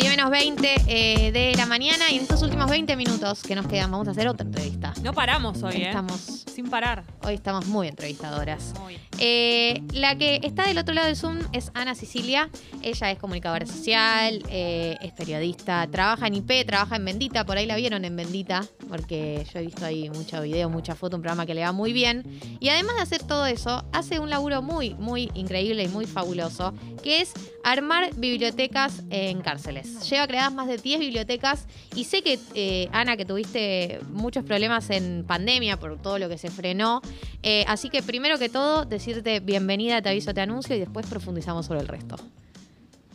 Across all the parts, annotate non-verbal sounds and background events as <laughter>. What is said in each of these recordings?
10 menos 20 eh, de la mañana y en estos últimos 20 minutos que nos quedan vamos a hacer otra entrevista. No paramos hoy, ¿eh? Estamos, Sin parar. hoy estamos muy entrevistadoras. Muy. Eh, la que está del otro lado del Zoom es Ana Sicilia. Ella es comunicadora social, eh, es periodista, trabaja en IP, trabaja en Bendita. Por ahí la vieron en Bendita, porque yo he visto ahí mucho video, mucha foto, un programa que le va muy bien. Y además de hacer todo eso, hace un laburo muy, muy increíble y muy fabuloso, que es armar bibliotecas en cárceles. Lleva creadas más de 10 bibliotecas y sé que, eh, Ana, que tuviste muchos problemas en pandemia por todo lo que se frenó. Eh, así que primero que todo, decirte bienvenida, te aviso, te anuncio y después profundizamos sobre el resto.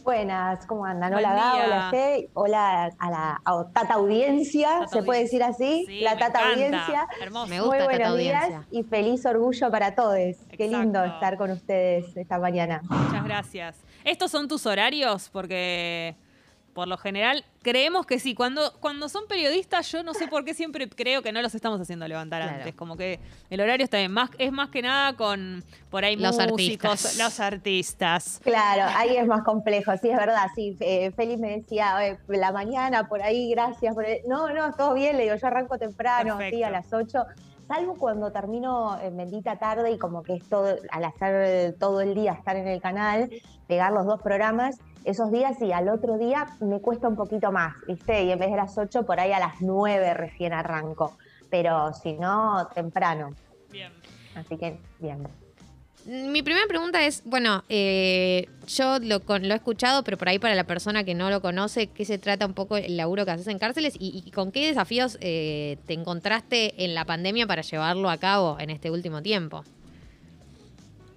Buenas, ¿cómo andan? Hola Gabo, hola Fe, hola a la a Tata Audiencia, Tata ¿se puede Audiencia. decir así? Sí, la me Tata encanta. Audiencia. Hermoso. Me gusta Muy Tata buenos Audiencia. días y feliz orgullo para todos. Qué lindo estar con ustedes esta mañana. Muchas gracias. ¿Estos son tus horarios? Porque por lo general creemos que sí. Cuando, cuando son periodistas, yo no sé por qué siempre creo que no los estamos haciendo levantar Claro. antes. Como que el horario está bien. Más, es más que nada con por ahí Los músicos, artistas. los artistas. Claro, ahí es más complejo, sí, es verdad, sí. eh, Félix me decía, "Oye, la mañana, por ahí, gracias. por ahí". No, no, todo bien, le digo, yo arranco temprano, sí, a las 8. Salvo cuando termino en bendita tarde y como que es todo, al hacer todo el día estar en el canal, pegar los dos programas, esos días y al otro día me cuesta un poquito más, ¿viste? Y en vez de las 8, por ahí a las 9 recién arranco. Pero si no, temprano. Bien. Así que, bien. Mi primera pregunta es, bueno, eh, yo lo, lo he escuchado, pero por ahí para la persona que no lo conoce, ¿qué se trata un poco el laburo que haces en cárceles y, con qué desafíos eh, te encontraste en la pandemia para llevarlo a cabo en este último tiempo?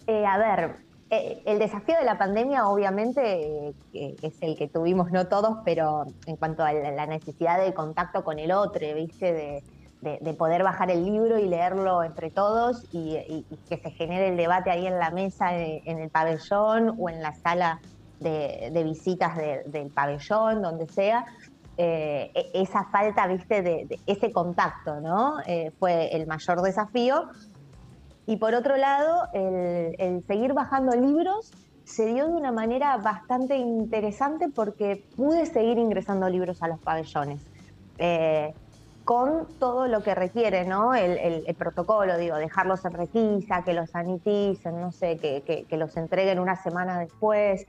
Eh, a ver, eh, el desafío de la pandemia obviamente eh, es el que tuvimos no todos, pero en cuanto a la necesidad de contacto con el otro, ¿viste? De, de- de poder bajar el libro y leerlo entre todos y, que se genere el debate ahí en la mesa, en, en el pabellón o en la sala de, visitas de- del pabellón, donde sea. Eh, e- esa falta, viste, de, ese contacto, ¿no? Eh, fue el mayor desafío. Y por otro lado, el, seguir bajando libros se dio de una manera bastante interesante porque pude seguir ingresando libros a los pabellones. Eh, con todo lo que requiere, ¿no? El, protocolo, digo, dejarlos en requisa, que los saniticen, no sé, que, que- los entreguen una semana después.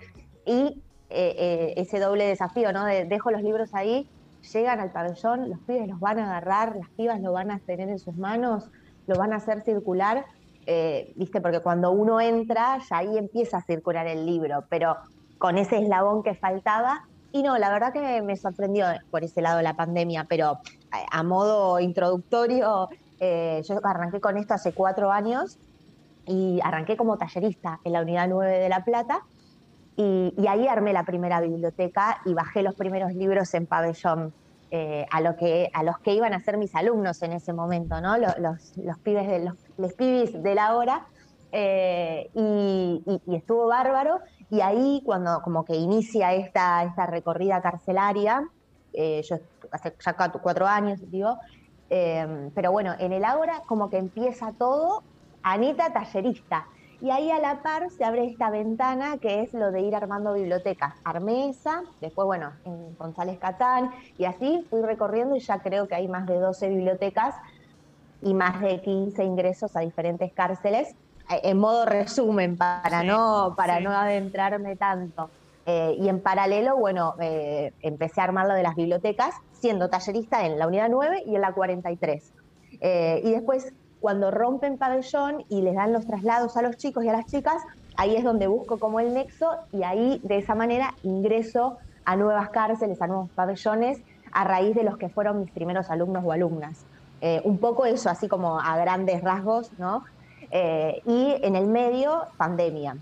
Y eh, eh, ese doble desafío, ¿no? De dejo los libros ahí, llegan al pabellón, los pibes los van a agarrar, las pibas lo van a tener en sus manos, lo van a hacer circular, eh, ¿viste? Porque cuando uno entra, ya ahí empieza a circular el libro, pero con ese eslabón que faltaba. Y no, la verdad que me sorprendió por ese lado la pandemia, pero a, a modo introductorio, eh, yo arranqué con esto hace cuatro años y arranqué como tallerista en la Unidad 9 de La Plata. Y, ahí armé la primera biblioteca y bajé los primeros libros en pabellón eh, a, lo que, a los que iban a ser mis alumnos en ese momento, ¿no? Los, los, los pibes de los, les pibis de la hora. Eh, y, estuvo bárbaro. Y ahí, cuando como que inicia esta, esta recorrida carcelaria, eh, yo hace ya cuatro, años, digo, eh, pero bueno, en el Ágora como que empieza todo, Anita tallerista. Y ahí a la par se abre esta ventana que es lo de ir armando bibliotecas. Armé esa, después, bueno, en González Catán, y así fui recorriendo y ya creo que hay más de 12 bibliotecas y más de 15 ingresos a diferentes cárceles. En modo resumen, para, Sí, no, para sí. no adentrarme tanto. Eh, y en paralelo, bueno, eh, empecé a armar lo de las bibliotecas, siendo tallerista en la unidad 9 y en la 43. Eh, y después, cuando rompen pabellón y les dan los traslados a los chicos y a las chicas, ahí es donde busco como el nexo y ahí de esa manera ingreso a nuevas cárceles, a nuevos pabellones, a raíz de los que fueron mis primeros alumnos o alumnas. Eh, un poco eso, así como a grandes rasgos, ¿no? Eh, y en el medio, pandemia.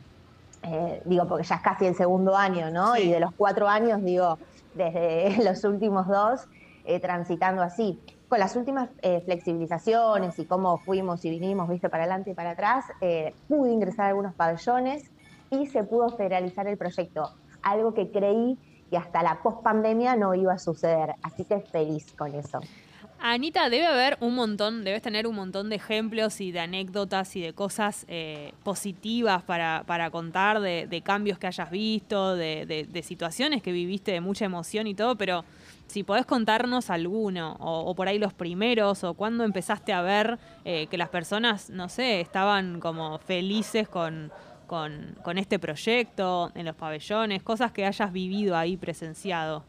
Eh, digo, porque ya es casi el segundo año, ¿no? Sí. Y de los cuatro años, digo, desde <laughs> los últimos dos, eh, transitando así. Con las últimas eh, flexibilizaciones y cómo fuimos y vinimos, viste, para adelante y para atrás, pude ingresar a algunos pabellones y se pudo federalizar el proyecto. Algo que creí que hasta la post-pandemia no iba a suceder. Así que feliz con eso. Anita, debe haber un montón, debes tener un montón de ejemplos y de anécdotas y de cosas eh, positivas para, para contar, de, cambios que hayas visto, de, situaciones que viviste de mucha emoción y todo, pero si podés contarnos alguno, o, por ahí los primeros, o cuando empezaste a ver eh, que las personas, no sé, estaban como felices con, con, con este proyecto, en los pabellones, cosas que hayas vivido ahí presenciado.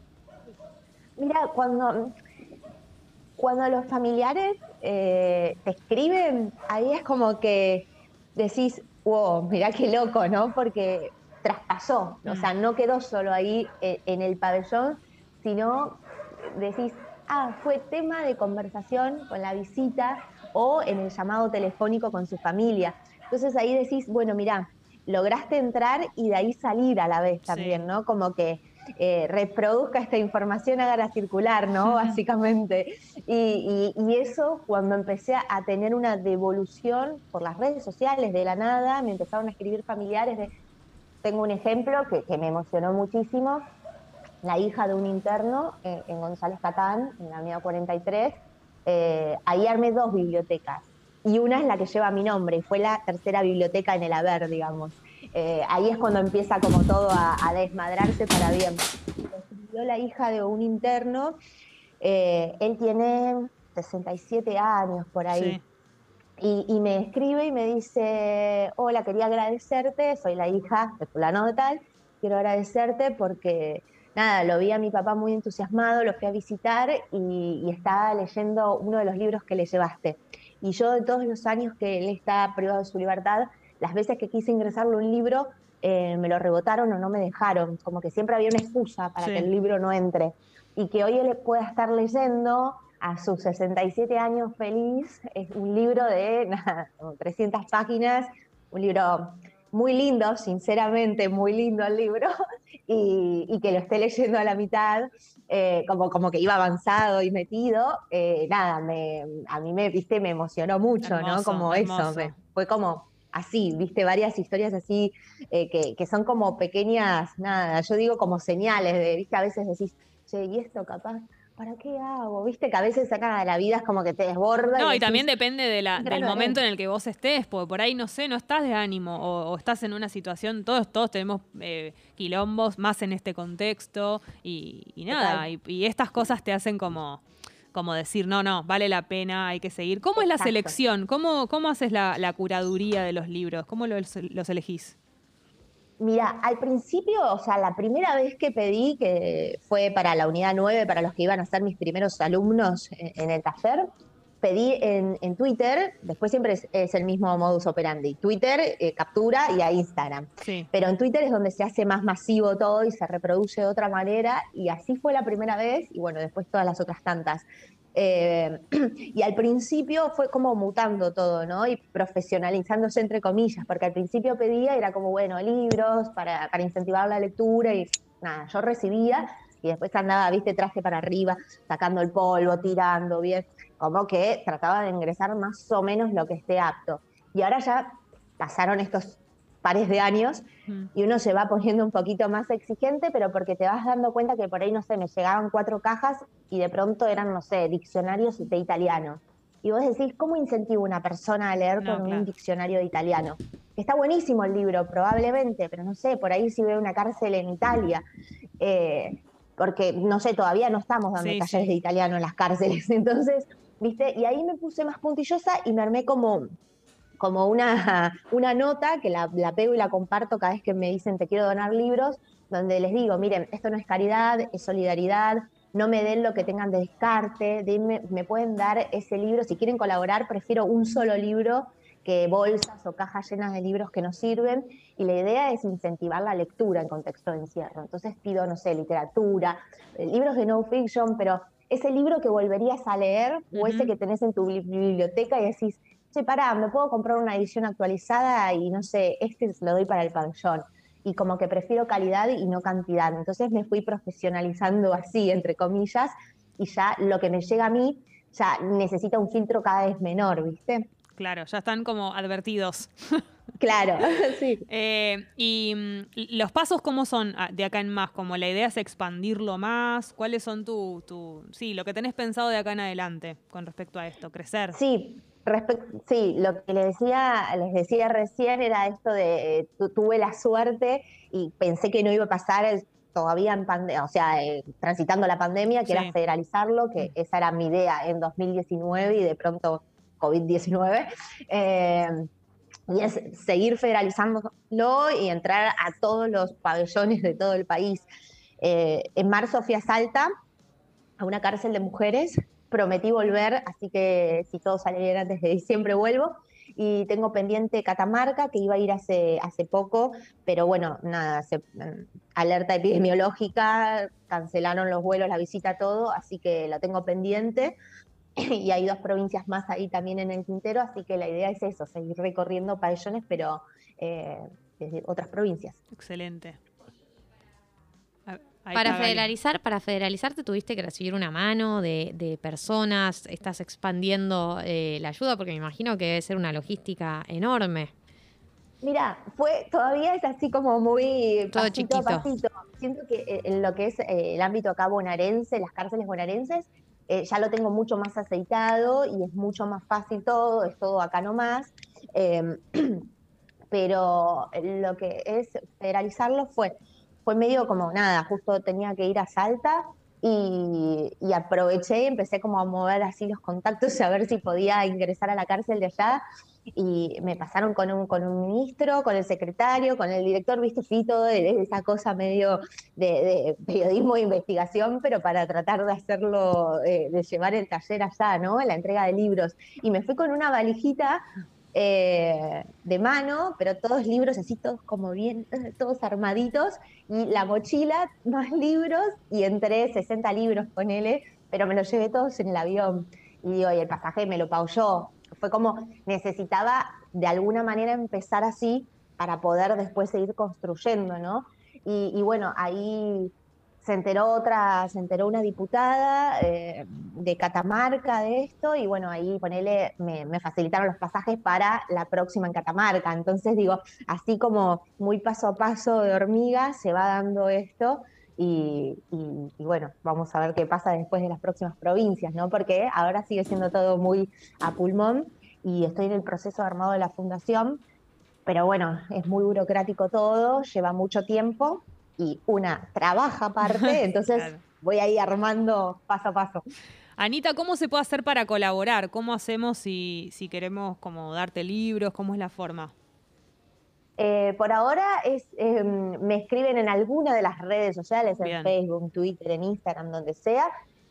Mira, cuando cuando los familiares eh, te escriben, ahí es como que decís, wow, mirá qué loco, ¿no? Porque traspasó, o sea, no quedó solo ahí eh, en el pabellón, sino decís, ah, fue tema de conversación con la visita o en el llamado telefónico con su familia. Entonces ahí decís, bueno, mirá, lograste entrar y de ahí salir a la vez también, ¿no? Como que eh, reproduzca esta información, haga circular, ¿no? Básicamente. Y, eso, cuando empecé a tener una devolución por las redes sociales de la nada, me empezaron a escribir familiares de... Tengo un ejemplo que, me emocionó muchísimo. La hija de un interno eh, en González Catán, en la Avenida 43, eh, ahí armé dos bibliotecas. Y una es la que lleva mi nombre, fue la tercera biblioteca en el haber, digamos. Eh, ahí es cuando empieza como todo a, desmadrarse para bien. Escribió la hija de un interno, eh, él tiene 67 años por ahí. Y, me escribe y me dice, hola, quería agradecerte, soy la hija de fulano de tal, quiero agradecerte porque, nada, lo vi a mi papá muy entusiasmado, lo fui a visitar y, y estaba leyendo uno de los libros que le llevaste. Y yo de todos los años que él está privado de su libertad, las veces que quise ingresarle un libro, eh, me lo rebotaron o no me dejaron, como que siempre había una excusa para que el libro no entre. Y que hoy él pueda estar leyendo a sus 67 años feliz, es un libro de <laughs> nada, 300 páginas, un libro muy lindo, sinceramente muy lindo el libro, y, que lo esté leyendo a la mitad, eh, como, como que iba avanzado y metido, eh, nada, me, a mí me, viste, me emocionó mucho, ¿no? Como eso, fue como así, viste, varias historias así eh, que, que, son como pequeñas, nada, yo digo como señales de, viste, a veces decís, che, y esto capaz, ¿para qué hago? Viste que a veces saca de la vida es como que te desborda. No, y, también depende de la, del momento en el que vos estés, porque por ahí, no sé, no estás de ánimo o, estás en una situación, todos, todos tenemos eh, quilombos más en este contexto y, nada, y estas cosas te hacen como como decir, no, no, vale la pena, hay que seguir. ¿Cómo es la selección? ¿Cómo, cómo haces la, curaduría de los libros? ¿Cómo los, elegís? Mira, al principio, o sea, la primera vez que pedí, que fue para la unidad 9, para los que iban a ser mis primeros alumnos en el taller, pedí en, Twitter, después siempre es, el mismo modus operandi, Twitter, eh, captura y a Instagram. Pero en Twitter es donde se hace más masivo todo y se reproduce de otra manera y así fue la primera vez y bueno, después todas las otras tantas. Eh, <clears throat> y al principio fue como mutando todo, ¿no? Y profesionalizándose entre comillas, porque al principio pedía, era como, bueno, libros para, para incentivar la lectura y nada, yo recibía y después andaba, viste, traje para arriba, sacando el polvo, tirando, bien, como que trataba de ingresar más o menos lo que esté apto. Y ahora ya pasaron estos pares de años y uno se va poniendo un poquito más exigente, pero porque te vas dando cuenta que por ahí, no sé, me llegaban cuatro cajas y de pronto eran, no sé, diccionarios de italiano. Y vos decís, ¿cómo incentivo a una persona a leer con un diccionario de italiano? Está buenísimo el libro, probablemente, pero no sé, por ahí si ve una cárcel en Italia. Eh, porque no sé, todavía no estamos dando talleres de italiano en las cárceles, <laughs> entonces, ¿viste? Y ahí me puse más puntillosa y me armé como, como una, <laughs> una nota que la, pego y la comparto cada vez que me dicen te quiero donar libros, donde les digo, miren, esto no es caridad, es solidaridad, no me den lo que tengan de descarte, me pueden dar ese libro, si quieren colaborar, prefiero un solo libro que bolsas o cajas llenas de libros que nos sirven y la idea es incentivar la lectura en contexto de encierro. Entonces pido, no sé, literatura, eh, libros de no fiction, pero ese libro que volverías a leer o ese que tenés en tu biblioteca y decís, che, pará, me puedo comprar una edición actualizada y no sé, este lo doy para el pabellón. Y como que prefiero calidad y no cantidad. Entonces me fui profesionalizando así, entre comillas, y ya lo que me llega a mí ya necesita un filtro cada vez menor, ¿viste? Claro, ya están como advertidos. <laughs> Claro, <laughs> sí. Eh, y mm, los pasos, ¿cómo son ah, de acá en más? Como la idea es expandirlo más. ¿Cuáles son tu, tu, sí, lo que tenés pensado de acá en adelante con respecto a esto, crecer? Sí, sí, lo que les decía, les decía recién era esto de tuve la suerte y pensé que no iba a pasar todavía en pandemia, o sea, eh, transitando la pandemia, que era federalizarlo, que mm. esa era mi idea en 2019 y de pronto COVID-19. Eh, y es seguir federalizándolo y entrar a todos los pabellones de todo el país. Eh, en marzo fui a Salta, a una cárcel de mujeres, prometí volver, así que si todo sale bien antes de diciembre vuelvo. Y tengo pendiente Catamarca, que iba a ir hace, hace poco, pero bueno, nada, alerta epidemiológica, cancelaron los vuelos, la visita, todo, así que la tengo pendiente. <laughs> y hay dos provincias más ahí también en el Quintero, así que la idea es eso, seguir recorriendo pabellones, pero eh, desde otras provincias. Excelente. para federalizar, para federalizarte tuviste que recibir una mano de, personas, estás expandiendo eh, la ayuda, porque me imagino que debe ser una logística enorme. Mira, fue, todavía es así como muy Todo chiquito. Siento que eh, en lo que es el ámbito acá bonaerense, las cárceles bonaerenses, eh, ya lo tengo mucho más aceitado y es mucho más fácil todo, es todo acá nomás. Em, <clears throat> pero lo que es federalizarlo fue, fue medio como nada, justo tenía que ir a Salta y, y, aproveché y empecé como a mover así los contactos a ver si podía ingresar a la cárcel de allá y me pasaron con un, con un ministro, con el secretario, con el director, viste, fui todo de, esa cosa medio de, periodismo e investigación, pero para tratar de hacerlo, eh, de llevar el taller allá, ¿no? La entrega de libros. Y me fui con una valijita eh, de mano, pero todos libros así, todos como bien, <laughs> todos armaditos, y la mochila, más libros, y entré 60 libros con él, pero me los llevé todos en el avión. Y digo, y el pasaje me lo pago yo, fue como necesitaba de alguna manera empezar así para poder después seguir construyendo, ¿no? Y, bueno, ahí se enteró otra, se enteró una diputada eh, de Catamarca de esto, y bueno, ahí ponele, me, facilitaron los pasajes para la próxima en Catamarca. Entonces digo, así como muy paso a paso de hormiga se va dando esto. Y, bueno, vamos a ver qué pasa después de las próximas provincias, ¿no? Porque ahora sigue siendo todo muy a pulmón y estoy en el proceso de armado de la fundación, pero bueno, es muy burocrático todo, lleva mucho tiempo y una trabaja aparte, <laughs> entonces voy a ir armando paso a paso. Anita, ¿cómo se puede hacer para colaborar? ¿Cómo hacemos si, si queremos como darte libros? ¿Cómo es la forma? Eh, por ahora es, em, me escriben en alguna de las redes sociales, en Facebook, Twitter, en Instagram, donde sea,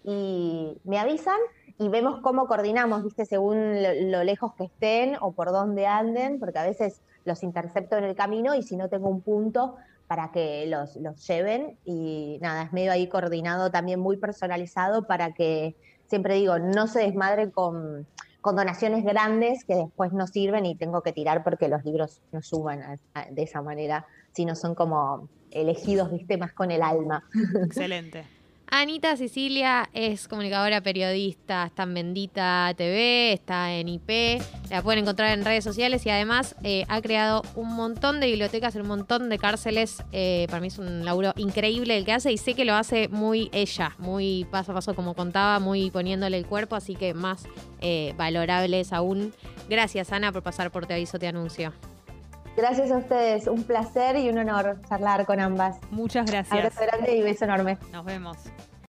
y me avisan y vemos cómo coordinamos, viste, según lo, lejos que estén o por dónde anden, porque a veces los intercepto en el camino y si no tengo un punto para que los, los lleven y nada, es medio ahí coordinado también muy personalizado para que, siempre digo, no se desmadre con con donaciones grandes que después no sirven y tengo que tirar porque los libros no suban de esa manera, sino son como elegidos, viste, más con el alma. Excelente. Anita Sicilia es comunicadora periodista, está en Bendita TV, está en IP, la pueden encontrar en redes sociales y además eh, ha creado un montón de bibliotecas, un montón de cárceles. Eh, para mí es un laburo increíble el que hace y sé que lo hace muy ella, muy paso a paso como contaba, muy poniéndole el cuerpo, así que más eh, valorables aún. Gracias Ana por pasar por Te Aviso, Te Anuncio. Gracias a ustedes, un placer y un honor charlar con ambas. Muchas gracias. Abrazo grande y beso enorme. Nos vemos.